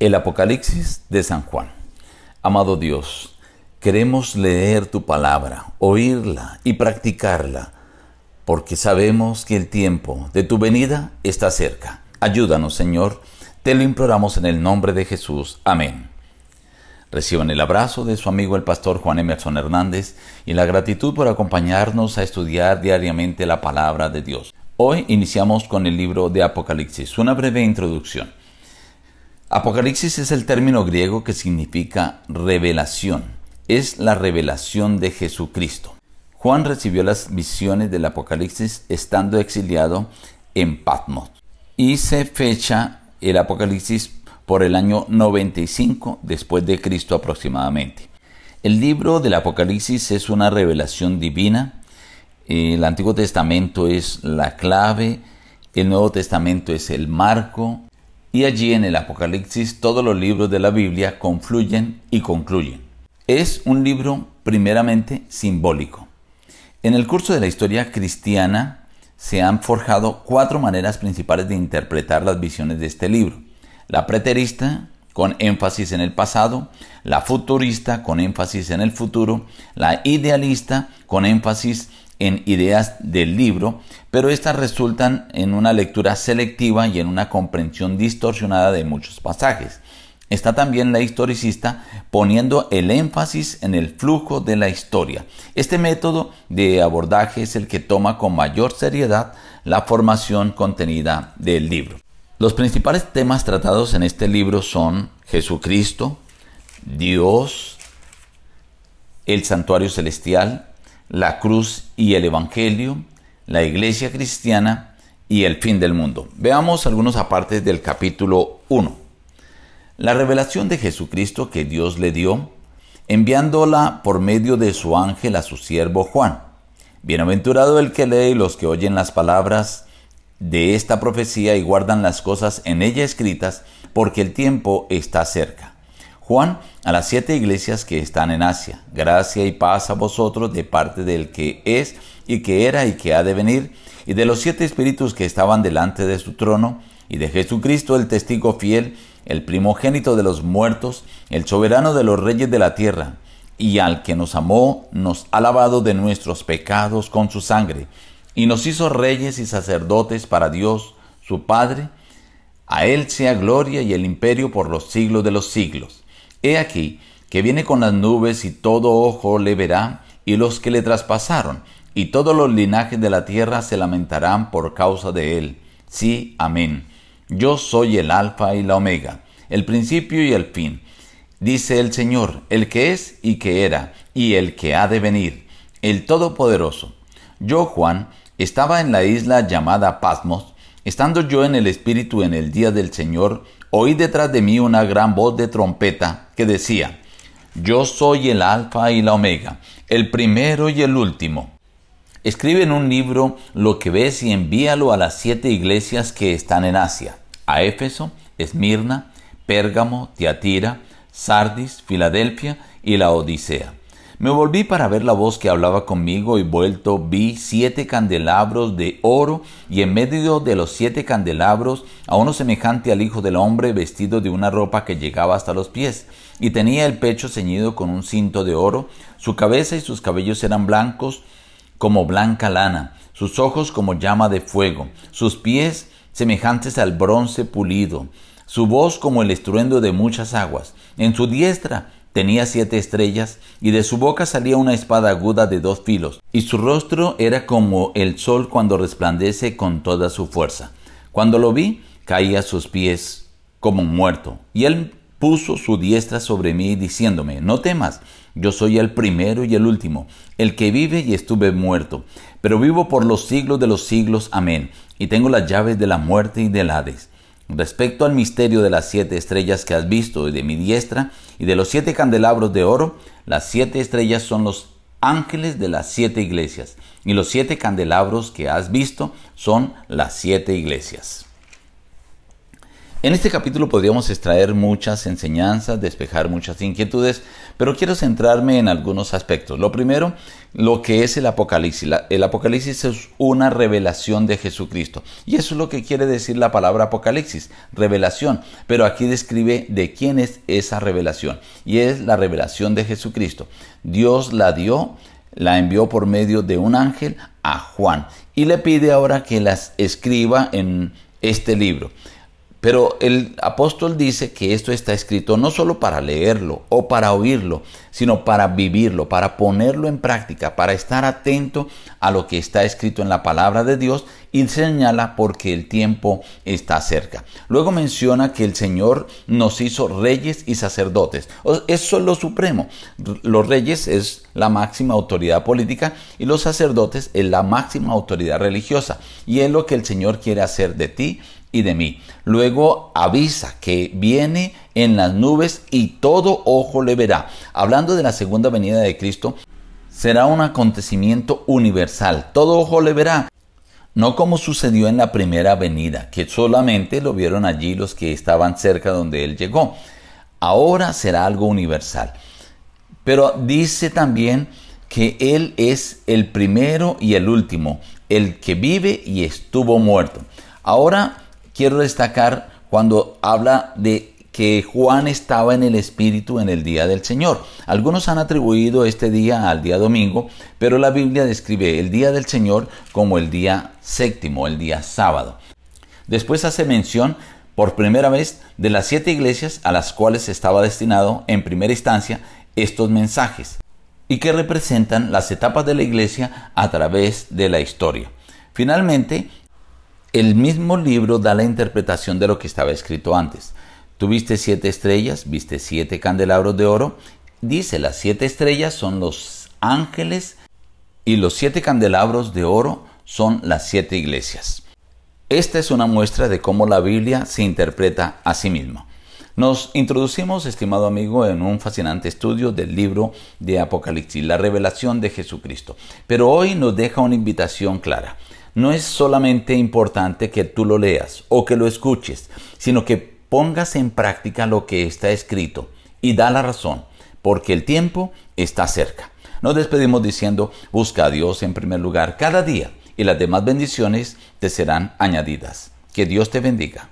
El Apocalipsis de San Juan. Amado Dios, queremos leer tu palabra, oírla y practicarla, porque sabemos que el tiempo de tu venida está cerca. Ayúdanos, Señor, te lo imploramos en el nombre de Jesús. Amén. Reciban el abrazo de su amigo el pastor Juan Emerson Hernández y la gratitud por acompañarnos a estudiar diariamente la palabra de Dios. Hoy iniciamos con el libro de Apocalipsis, una breve introducción. Apocalipsis es el término griego que significa revelación. Es la revelación de Jesucristo. Juan recibió las visiones del Apocalipsis estando exiliado en Patmos y se fecha el Apocalipsis por el año 95 después de Cristo aproximadamente. El libro del Apocalipsis es una revelación divina. El Antiguo Testamento es la clave, el Nuevo Testamento es el marco, y allí en el Apocalipsis todos los libros de la Biblia confluyen y concluyen. Es un libro primeramente simbólico. En el curso de la historia cristiana se han forjado cuatro maneras principales de interpretar las visiones de este libro. La preterista, con énfasis en el pasado, la futurista, con énfasis en el futuro, la idealista, con énfasis en ideas del libro, pero estas resultan en una lectura selectiva y en una comprensión distorsionada de muchos pasajes. Está también la historicista poniendo el énfasis en el flujo de la historia. Este método de abordaje es el que toma con mayor seriedad la formación contenida del libro. Los principales temas tratados en este libro son Jesucristo, Dios, el santuario celestial, la cruz y el Evangelio, la iglesia cristiana y el fin del mundo. Veamos algunos apartes del capítulo 1. La revelación de Jesucristo que Dios le dio, enviándola por medio de su ángel a su siervo Juan. Bienaventurado el que lee y los que oyen las palabras de esta profecía y guardan las cosas en ella escritas, porque el tiempo está cerca. Juan, a las siete iglesias que están en Asia, gracia y paz a vosotros de parte del que es y que era y que ha de venir, y de los siete espíritus que estaban delante de su trono, y de Jesucristo el testigo fiel, el primogénito de los muertos, el soberano de los reyes de la tierra, y al que nos amó, nos ha lavado de nuestros pecados con su sangre, y nos hizo reyes y sacerdotes para Dios, su Padre, a Él sea gloria y el imperio por los siglos de los siglos. He aquí que viene con las nubes y todo ojo le verá, y los que le traspasaron, y todos los linajes de la tierra se lamentarán por causa de él. Sí, amén. Yo soy el alfa y la omega, el principio y el fin. Dice el Señor, el que es y que era, y el que ha de venir, el Todopoderoso. Yo, Juan, estaba en la isla llamada Pasmos, estando yo en el Espíritu en el día del Señor, oí detrás de mí una gran voz de trompeta que decía, Yo soy el Alfa y la Omega, el primero y el último. Escribe en un libro lo que ves y envíalo a las siete iglesias que están en Asia, a Éfeso, Esmirna, Pérgamo, Tiatira, Sardis, Filadelfia y la Odisea. Me volví para ver la voz que hablaba conmigo y vuelto vi siete candelabros de oro y en medio de los siete candelabros a uno semejante al Hijo del Hombre vestido de una ropa que llegaba hasta los pies y tenía el pecho ceñido con un cinto de oro, su cabeza y sus cabellos eran blancos como blanca lana, sus ojos como llama de fuego, sus pies semejantes al bronce pulido, su voz como el estruendo de muchas aguas, en su diestra Tenía siete estrellas, y de su boca salía una espada aguda de dos filos, y su rostro era como el sol cuando resplandece con toda su fuerza. Cuando lo vi, caí a sus pies como muerto, y él puso su diestra sobre mí, diciéndome, no temas, yo soy el primero y el último, el que vive y estuve muerto, pero vivo por los siglos de los siglos, amén, y tengo las llaves de la muerte y del Hades. Respecto al misterio de las siete estrellas que has visto y de mi diestra y de los siete candelabros de oro, las siete estrellas son los ángeles de las siete iglesias y los siete candelabros que has visto son las siete iglesias. En este capítulo podríamos extraer muchas enseñanzas, despejar muchas inquietudes, pero quiero centrarme en algunos aspectos. Lo primero, lo que es el Apocalipsis. el Apocalipsis es una revelación de Jesucristo. Y eso es lo que quiere decir la palabra Apocalipsis, revelación. Pero aquí describe de quién es esa revelación. Y es la revelación de Jesucristo. Dios la dio, la envió por medio de un ángel a Juan. Y le pide ahora que las escriba en este libro. Pero el apóstol dice que esto está escrito no solo para leerlo o para oírlo, sino para vivirlo, para ponerlo en práctica, para estar atento a lo que está escrito en la palabra de Dios y señala porque el tiempo está cerca. Luego menciona que el Señor nos hizo reyes y sacerdotes. Eso es lo supremo. Los reyes es la máxima autoridad política y los sacerdotes es la máxima autoridad religiosa. Y es lo que el Señor quiere hacer de ti y de mí. Luego avisa que viene en las nubes y todo ojo le verá. Hablando de la segunda venida de Cristo, será un acontecimiento universal. Todo ojo le verá. No como sucedió en la primera venida, que solamente lo vieron allí los que estaban cerca donde Él llegó. Ahora será algo universal. Pero dice también que Él es el primero y el último, el que vive y estuvo muerto. Ahora quiero destacar cuando habla de que Juan estaba en el Espíritu en el día del Señor. Algunos han atribuido este día al día domingo, pero la Biblia describe el día del Señor como el día séptimo, el día sábado. Después hace mención por primera vez de las siete iglesias a las cuales estaba destinado en primera instancia estos mensajes y que representan las etapas de la iglesia a través de la historia. Finalmente, el mismo libro da la interpretación de lo que estaba escrito antes. Tuviste siete estrellas, viste siete candelabros de oro. Dice, las siete estrellas son los ángeles y los siete candelabros de oro son las siete iglesias. Esta es una muestra de cómo la Biblia se interpreta a sí misma. Nos introducimos, estimado amigo, en un fascinante estudio del libro de Apocalipsis, la revelación de Jesucristo. Pero hoy nos deja una invitación clara no es solamente importante que tú lo leas o que lo escuches, sino que pongas en práctica lo que está escrito y da la razón, porque el tiempo está cerca. Nos despedimos diciendo, busca a Dios en primer lugar cada día y las demás bendiciones te serán añadidas. Que Dios te bendiga.